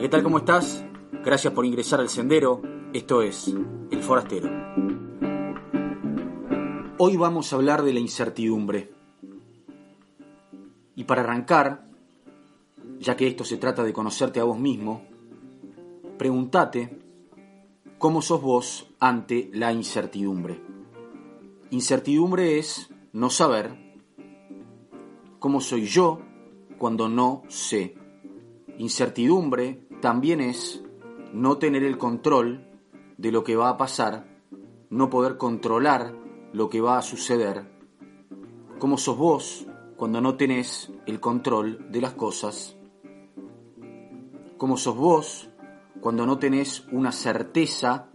¿qué tal? ¿Cómo estás? Gracias por ingresar al sendero. Esto es El Forastero. Hoy vamos a hablar de la incertidumbre. Y para arrancar, ya que esto se trata de conocerte a vos mismo, pregúntate cómo sos vos ante la incertidumbre. Incertidumbre es no saber cómo soy yo cuando no sé. Incertidumbre también es no tener el control de lo que va a pasar, no poder controlar lo que va a suceder. ¿Cómo sos vos cuando no tenés el control de las cosas? ¿Cómo sos vos cuando no tenés una certeza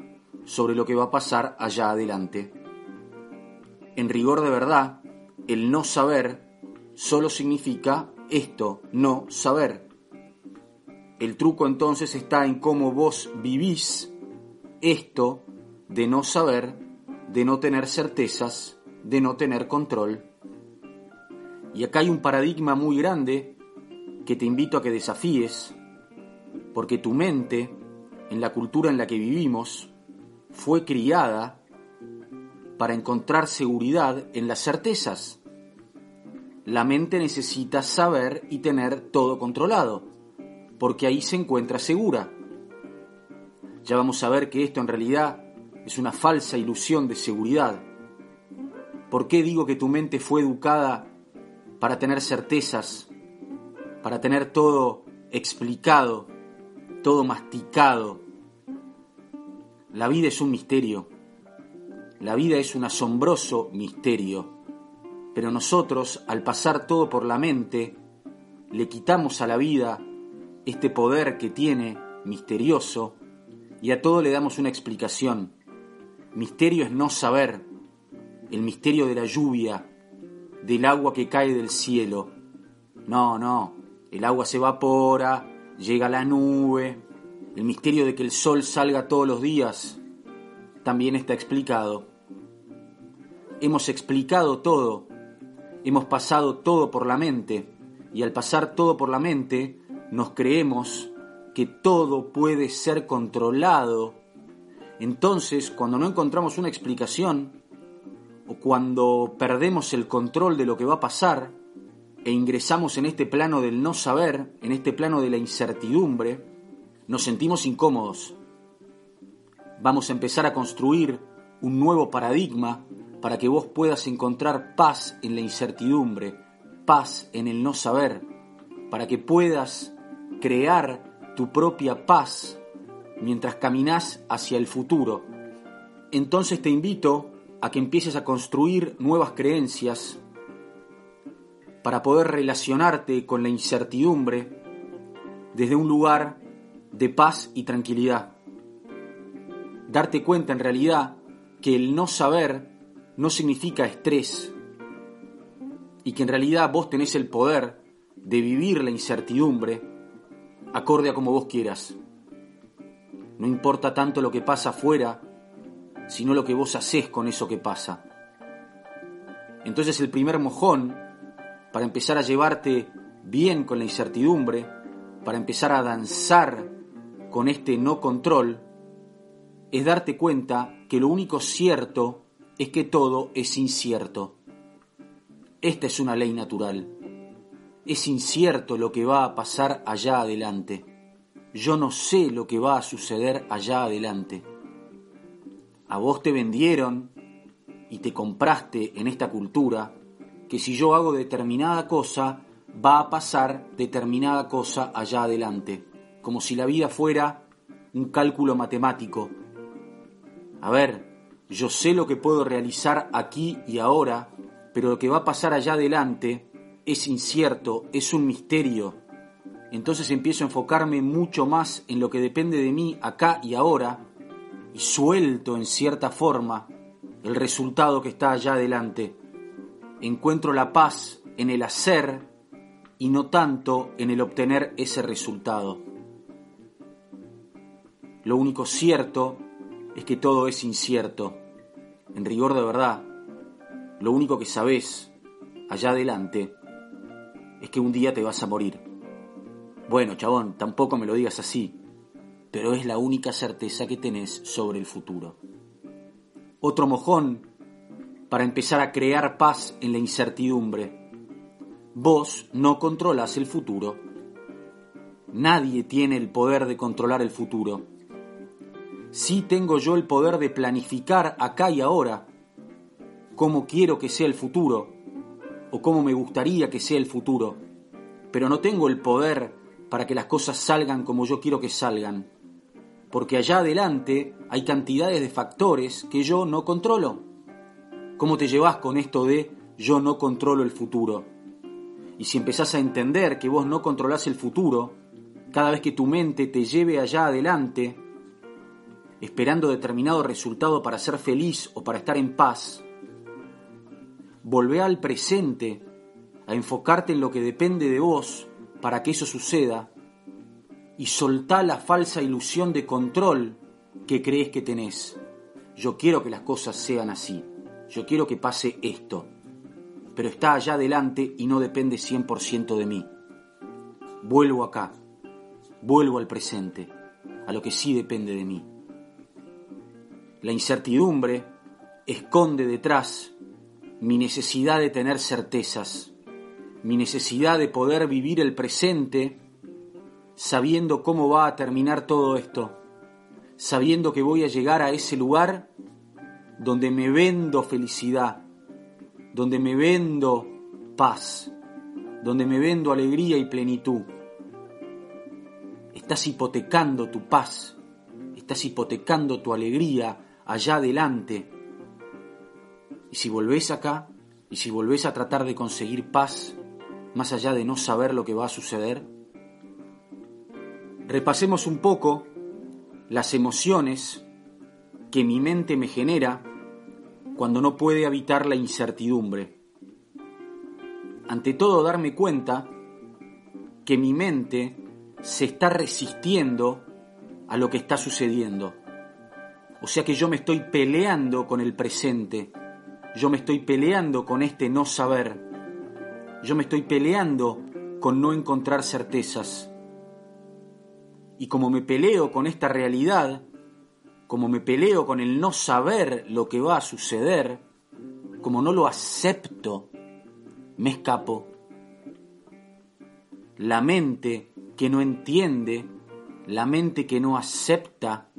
sobre lo que va a pasar allá adelante? En rigor de verdad, el no saber solo significa esto, no saber. El truco entonces está en cómo vos vivís esto de no saber, de no tener certezas, de no tener control. Y acá hay un paradigma muy grande que te invito a que desafíes, porque tu mente, en la cultura en la que vivimos, fue criada para encontrar seguridad en las certezas. La mente necesita saber y tener todo controlado porque ahí se encuentra segura. Ya vamos a ver que esto en realidad es una falsa ilusión de seguridad. ¿Por qué digo que tu mente fue educada para tener certezas, para tener todo explicado, todo masticado? La vida es un misterio. La vida es un asombroso misterio. Pero nosotros, al pasar todo por la mente, le quitamos a la vida este poder que tiene misterioso y a todo le damos una explicación. Misterio es no saber, el misterio de la lluvia, del agua que cae del cielo. No, no, el agua se evapora, llega la nube, el misterio de que el sol salga todos los días también está explicado. Hemos explicado todo, hemos pasado todo por la mente, y al pasar todo por la mente, nos creemos que todo puede ser controlado, entonces cuando no encontramos una explicación o cuando perdemos el control de lo que va a pasar e ingresamos en este plano del no saber, en este plano de la incertidumbre, nos sentimos incómodos. Vamos a empezar a construir un nuevo paradigma para que vos puedas encontrar paz en la incertidumbre, paz en el no saber, para que puedas crear tu propia paz mientras caminas hacia el futuro. Entonces te invito a que empieces a construir nuevas creencias para poder relacionarte con la incertidumbre desde un lugar de paz y tranquilidad. Darte cuenta en realidad que el no saber no significa estrés y que en realidad vos tenés el poder de vivir la incertidumbre acorde a como vos quieras. No importa tanto lo que pasa afuera, sino lo que vos haces con eso que pasa. Entonces el primer mojón, para empezar a llevarte bien con la incertidumbre, para empezar a danzar con este no control, es darte cuenta que lo único cierto es que todo es incierto. Esta es una ley natural. Es incierto lo que va a pasar allá adelante. Yo no sé lo que va a suceder allá adelante. A vos te vendieron y te compraste en esta cultura que si yo hago determinada cosa, va a pasar determinada cosa allá adelante, como si la vida fuera un cálculo matemático. A ver, yo sé lo que puedo realizar aquí y ahora, pero lo que va a pasar allá adelante es incierto, es un misterio. entonces empiezo a enfocarme mucho más en lo que depende de mí acá y ahora y suelto en cierta forma el resultado que está allá adelante. Encuentro la paz en el hacer y no tanto en el obtener ese resultado. Lo único cierto es que todo es incierto. En rigor de verdad, lo único que sabes allá adelante es que un día te vas a morir. Bueno, chabón, tampoco me lo digas así, pero es la única certeza que tenés sobre el futuro. Otro mojón para empezar a crear paz en la incertidumbre. Vos no controlas el futuro. Nadie tiene el poder de controlar el futuro. Sí tengo yo el poder de planificar acá y ahora cómo quiero que sea el futuro o cómo me gustaría que sea el futuro, pero no tengo el poder para que las cosas salgan como yo quiero que salgan porque allá adelante hay cantidades de factores que yo no controlo. ¿Cómo te llevas con esto de yo no controlo el futuro? Y si empezás a entender que vos no controlás el futuro, cada vez que tu mente te lleve allá adelante, esperando determinado resultado para ser feliz o para estar en paz, volvé al presente, a enfocarte en lo que depende de vos para que eso suceda y soltá la falsa ilusión de control que crees que tenés. Yo quiero que las cosas sean así. Yo quiero que pase esto. Pero está allá adelante y no depende 100% de mí. Vuelvo acá. Vuelvo al presente, a lo que sí depende de mí. La incertidumbre esconde detrás mi necesidad de tener certezas, mi necesidad de poder vivir el presente sabiendo cómo va a terminar todo esto, sabiendo que voy a llegar a ese lugar donde me vendo felicidad, donde me vendo paz, donde me vendo alegría y plenitud. Estás hipotecando tu paz, estás hipotecando tu alegría allá adelante. Y si volvés acá, y si volvés a tratar de conseguir paz, más allá de no saber lo que va a suceder, repasemos un poco las emociones que mi mente me genera cuando no puede habitar la incertidumbre. Ante todo, darme cuenta que mi mente se está resistiendo a lo que está sucediendo. O sea que yo me estoy peleando con el presente, yo me estoy peleando con este no saber, yo me estoy peleando con no encontrar certezas. Y como me peleo con esta realidad, como me peleo con el no saber lo que va a suceder, como no lo acepto, me escapo. La mente que no entiende, la mente que no acepta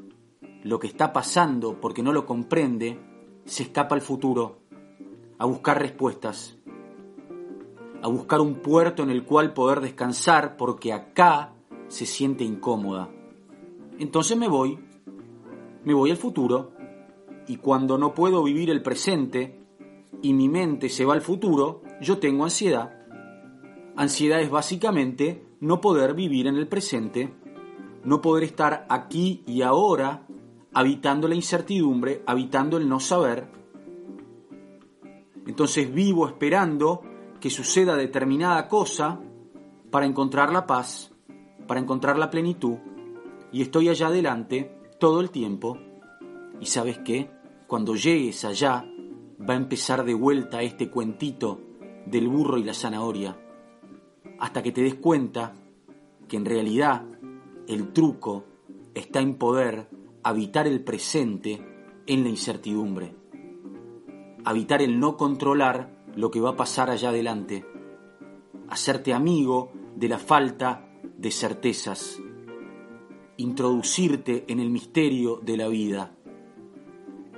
lo que está pasando porque no lo comprende, se escapa al futuro, a buscar respuestas, a buscar un puerto en el cual poder descansar porque acá se siente incómoda. Entonces me voy, me voy al futuro, y cuando no puedo vivir el presente y mi mente se va al futuro, yo tengo ansiedad. Ansiedad es básicamente no poder vivir en el presente, no poder estar aquí y ahora habitando la incertidumbre, habitando el no saber. Entonces vivo esperando que suceda determinada cosa para encontrar la paz para encontrar la plenitud. Y estoy allá adelante todo el tiempo. Y sabes qué, cuando llegues allá va a empezar de vuelta este cuentito del burro y la zanahoria, hasta que te des cuenta que en realidad el truco está en poder habitar el presente en la incertidumbre, habitar el no controlar lo que va a pasar allá adelante, hacerte amigo de la falta de certezas, introducirte en el misterio de la vida.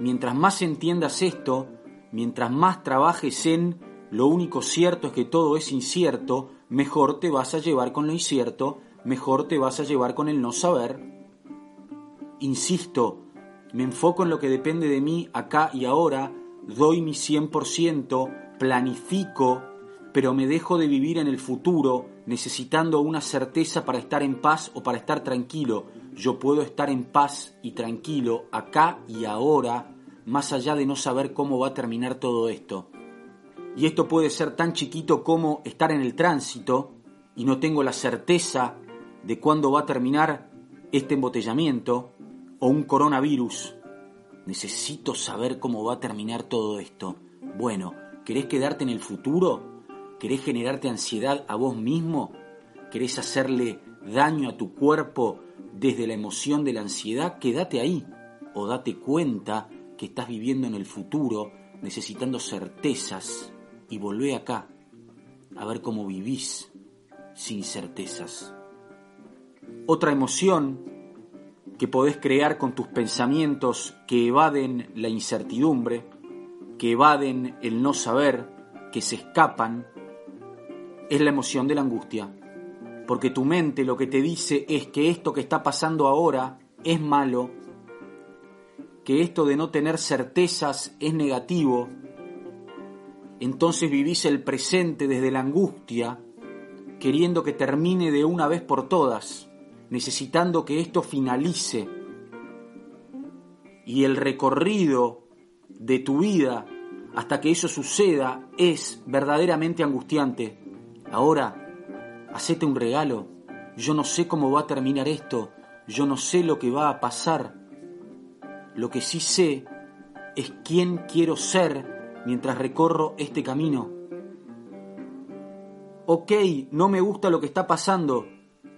Mientras más entiendas esto, mientras más trabajes en lo único cierto es que todo es incierto, mejor te vas a llevar con lo incierto, mejor te vas a llevar con el no saber. Insisto, me enfoco en lo que depende de mí acá y ahora, doy mi 100%, planifico pero me dejo de vivir en el futuro necesitando una certeza para estar en paz o para estar tranquilo. Yo puedo estar en paz y tranquilo acá y ahora, más allá de no saber cómo va a terminar todo esto. Y esto puede ser tan chiquito como estar en el tránsito y no tengo la certeza de cuándo va a terminar este embotellamiento o un coronavirus. Necesito saber cómo va a terminar todo esto. Bueno, ¿querés quedarte en el futuro? ¿Querés generarte ansiedad a vos mismo? ¿Querés hacerle daño a tu cuerpo desde la emoción de la ansiedad? Quédate ahí o date cuenta que estás viviendo en el futuro necesitando certezas y volvé acá a ver cómo vivís sin certezas. Otra emoción que podés crear con tus pensamientos que evaden la incertidumbre, que evaden el no saber, que se escapan, es la emoción de la angustia. Porque tu mente lo que te dice es que esto que está pasando ahora es malo, que esto de no tener certezas es negativo. Entonces vivís el presente desde la angustia, queriendo que termine de una vez por todas, necesitando que esto finalice. Y el recorrido de tu vida hasta que eso suceda es verdaderamente angustiante. Ahora, hacete un regalo. Yo no sé cómo va a terminar esto. Yo no sé lo que va a pasar. Lo que sí sé es quién quiero ser mientras recorro este camino. Ok, no me gusta lo que está pasando.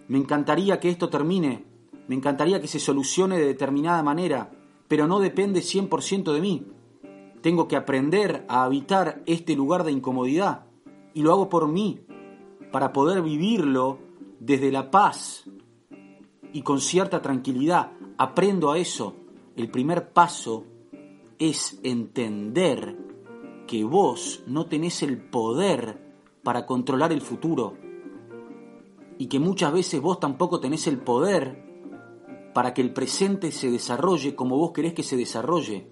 Me encantaría que esto termine. Me encantaría que se solucione de determinada manera, pero no depende 100% de mí. Tengo que aprender a habitar este lugar de incomodidad y lo hago por mí, para poder vivirlo desde la paz y con cierta tranquilidad. Aprendo a eso. El primer paso es entender que vos no tenés el poder para controlar el futuro y que muchas veces vos tampoco tenés el poder para que el presente se desarrolle como vos querés que se desarrolle.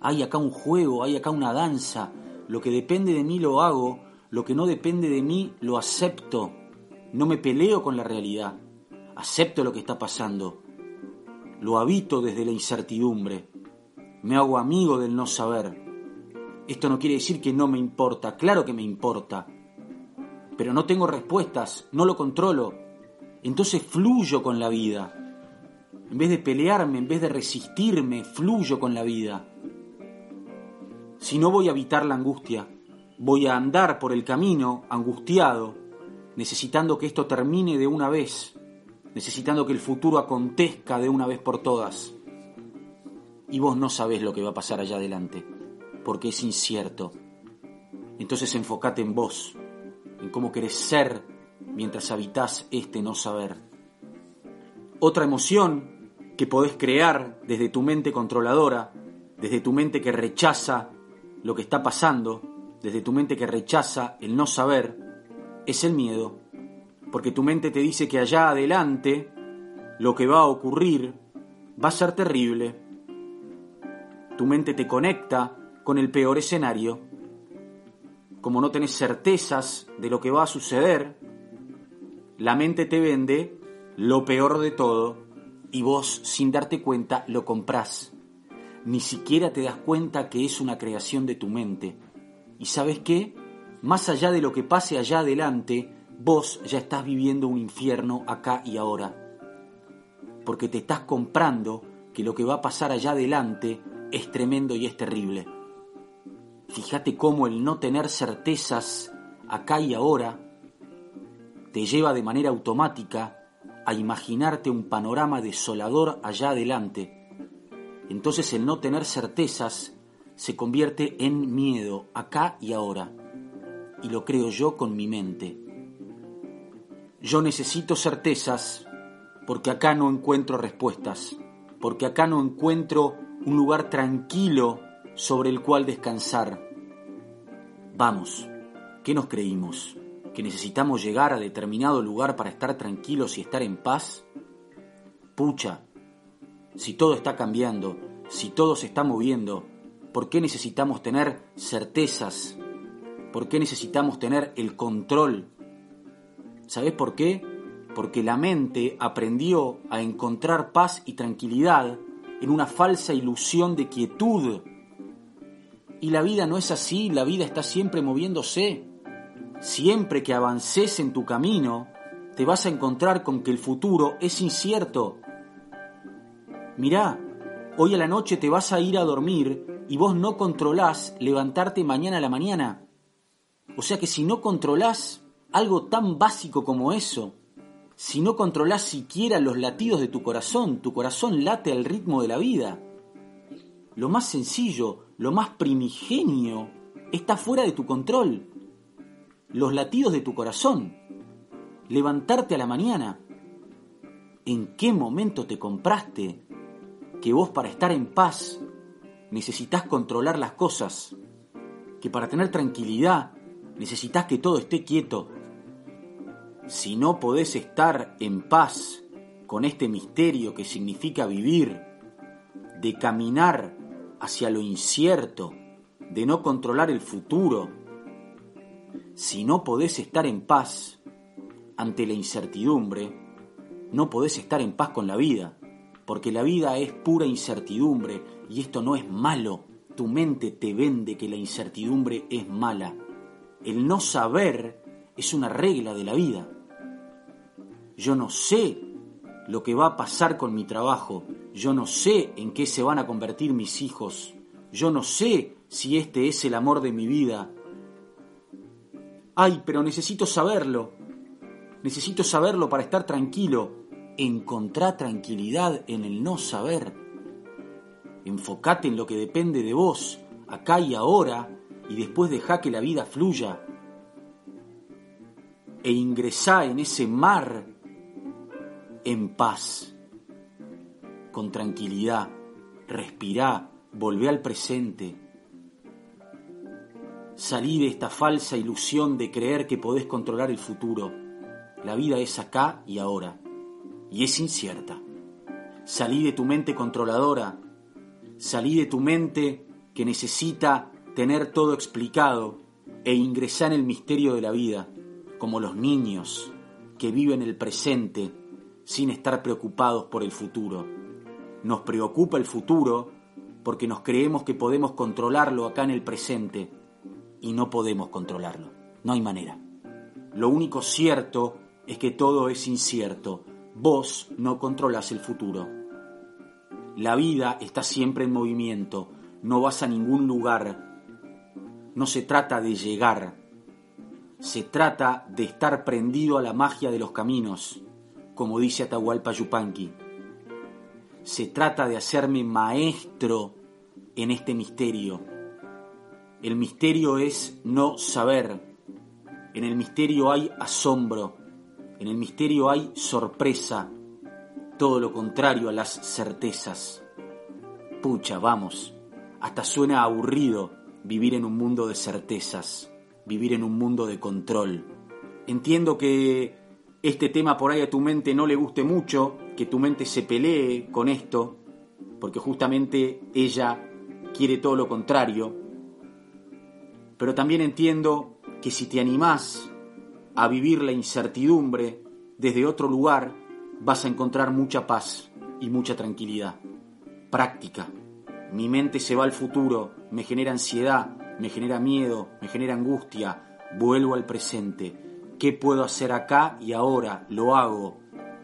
Hay acá un juego, hay acá una danza, lo que depende de mí lo hago lo que no depende de mí lo acepto. No me peleo con la realidad. Acepto lo que está pasando. Lo habito desde la incertidumbre. Me hago amigo del no saber. Esto no quiere decir que no me importa. Claro que me importa. Pero no tengo respuestas. No lo controlo. Entonces fluyo con la vida. En vez de pelearme, en vez de resistirme, fluyo con la vida. Si no voy a evitar la angustia, voy a andar por el camino angustiado, necesitando que esto termine de una vez, necesitando que el futuro acontezca de una vez por todas. Y vos no sabés lo que va a pasar allá adelante, porque es incierto. Entonces enfocate en vos, en cómo querés ser mientras habitás este no saber. Otra emoción que podés crear desde tu mente controladora, desde tu mente que rechaza lo que está pasando, desde tu mente que rechaza el no saber, es el miedo, porque tu mente te dice que allá adelante lo que va a ocurrir va a ser terrible. Tu mente te conecta con el peor escenario. Como no tenés certezas de lo que va a suceder, la mente te vende lo peor de todo y vos, sin darte cuenta, lo comprás. Ni siquiera te das cuenta que es una creación de tu mente y sabes qué? Más allá de lo que pase allá adelante, vos ya estás viviendo un infierno acá y ahora. Porque te estás comprando que lo que va a pasar allá adelante es tremendo y es terrible. Fíjate cómo el no tener certezas acá y ahora te lleva de manera automática a imaginarte un panorama desolador allá adelante. Entonces el no tener certezas se convierte en miedo acá y ahora. Y lo creo yo con mi mente. Yo necesito certezas porque acá no encuentro respuestas, porque acá no encuentro un lugar tranquilo sobre el cual descansar. Vamos, ¿qué nos creímos? ¿Que necesitamos llegar a determinado lugar para estar tranquilos y estar en paz? Pucha, si todo está cambiando, si todo se está moviendo, ¿Por qué necesitamos tener certezas? por qué necesitamos tener el control. ¿Sabes por qué? Porque la mente aprendió a encontrar paz y tranquilidad en una falsa ilusión de quietud. Y la vida no es así, la vida está siempre moviéndose. Siempre que avances en tu camino, te vas a encontrar con que el futuro es incierto. Mirá, hoy a la noche te vas a ir a dormir y vos no controlás levantarte mañana a la mañana. O sea que si no controlás algo tan básico como eso, si no controlás siquiera los latidos de tu corazón, tu corazón late al ritmo de la vida. Lo más sencillo, lo más primigenio, está fuera de tu control. Los latidos de tu corazón. Levantarte a la mañana. ¿En qué momento te compraste que vos para estar en paz necesitas controlar las cosas? Que para tener tranquilidad necesitas que todo esté quieto, si no podés estar en paz con este misterio que significa vivir, de caminar hacia lo incierto, de no controlar el futuro, si no podés estar en paz ante la incertidumbre, no podés estar en paz con la vida, porque la vida es pura incertidumbre y esto no es malo. Tu mente te vende que la incertidumbre es mala. El no saber es una regla de la vida. Yo no sé lo que va a pasar con mi trabajo. Yo no sé en qué se van a convertir mis hijos. Yo no sé si este es el amor de mi vida. Ay, pero necesito saberlo. Necesito saberlo para estar tranquilo. Encontrá tranquilidad en el no saber. Enfocate en lo que depende de vos, acá y ahora, y después deja que la vida fluya. E ingresá en ese mar en paz, con tranquilidad, respirá, volvé al presente. Salí de esta falsa ilusión de creer que podés controlar el futuro. La vida es acá y ahora, y es incierta. Salí de tu mente controladora, salí de tu mente que necesita tener todo explicado e ingresar en el misterio de la vida, como los niños que viven el presente sin estar preocupados por el futuro. Nos preocupa el futuro porque nos creemos que podemos controlarlo acá en el presente y no podemos controlarlo. No hay manera. Lo único cierto es que todo es incierto. Vos no controlas el futuro. La vida está siempre en movimiento. No vas a ningún lugar. No se trata de llegar. Se trata de estar prendido a la magia de los caminos como dice Atahualpa Yupanqui. Se trata de hacerme maestro en este misterio. El misterio es no saber. En el misterio hay asombro. En el misterio hay sorpresa. Todo lo contrario a las certezas. Pucha, vamos. Hasta suena aburrido vivir en un mundo de certezas, vivir en un mundo de control. Entiendo que este tema por ahí a tu mente no le guste mucho, que tu mente se pelee con esto, porque justamente ella quiere todo lo contrario. Pero también entiendo que si te animás a vivir la incertidumbre desde otro lugar, vas a encontrar mucha paz y mucha tranquilidad. Práctica. Mi mente se va al futuro, me genera ansiedad, me genera miedo, me genera angustia, vuelvo al presente ¿Qué puedo hacer acá y ahora? Lo hago.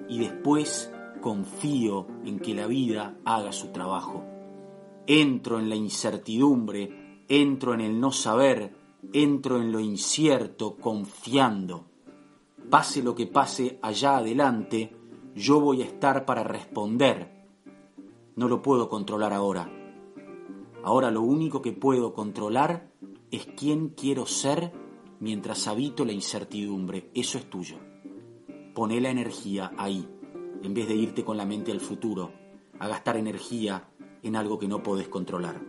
Y después confío en que la vida haga su trabajo. Entro en la incertidumbre, entro en el no saber, entro en lo incierto confiando. Pase lo que pase allá adelante, yo voy a estar para responder. No lo puedo controlar ahora. Ahora lo único que puedo controlar es quién quiero ser mientras habito la incertidumbre, eso es tuyo. Poné la energía ahí, en vez de irte con la mente al futuro, a gastar energía en algo que no podés controlar.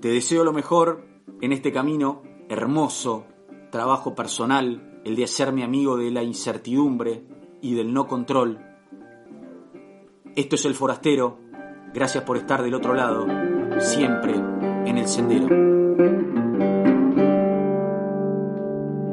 Te deseo lo mejor en este camino hermoso, trabajo personal, el de hacerme amigo de la incertidumbre y del no control. Esto es El Forastero, gracias por estar del otro lado, siempre en el sendero.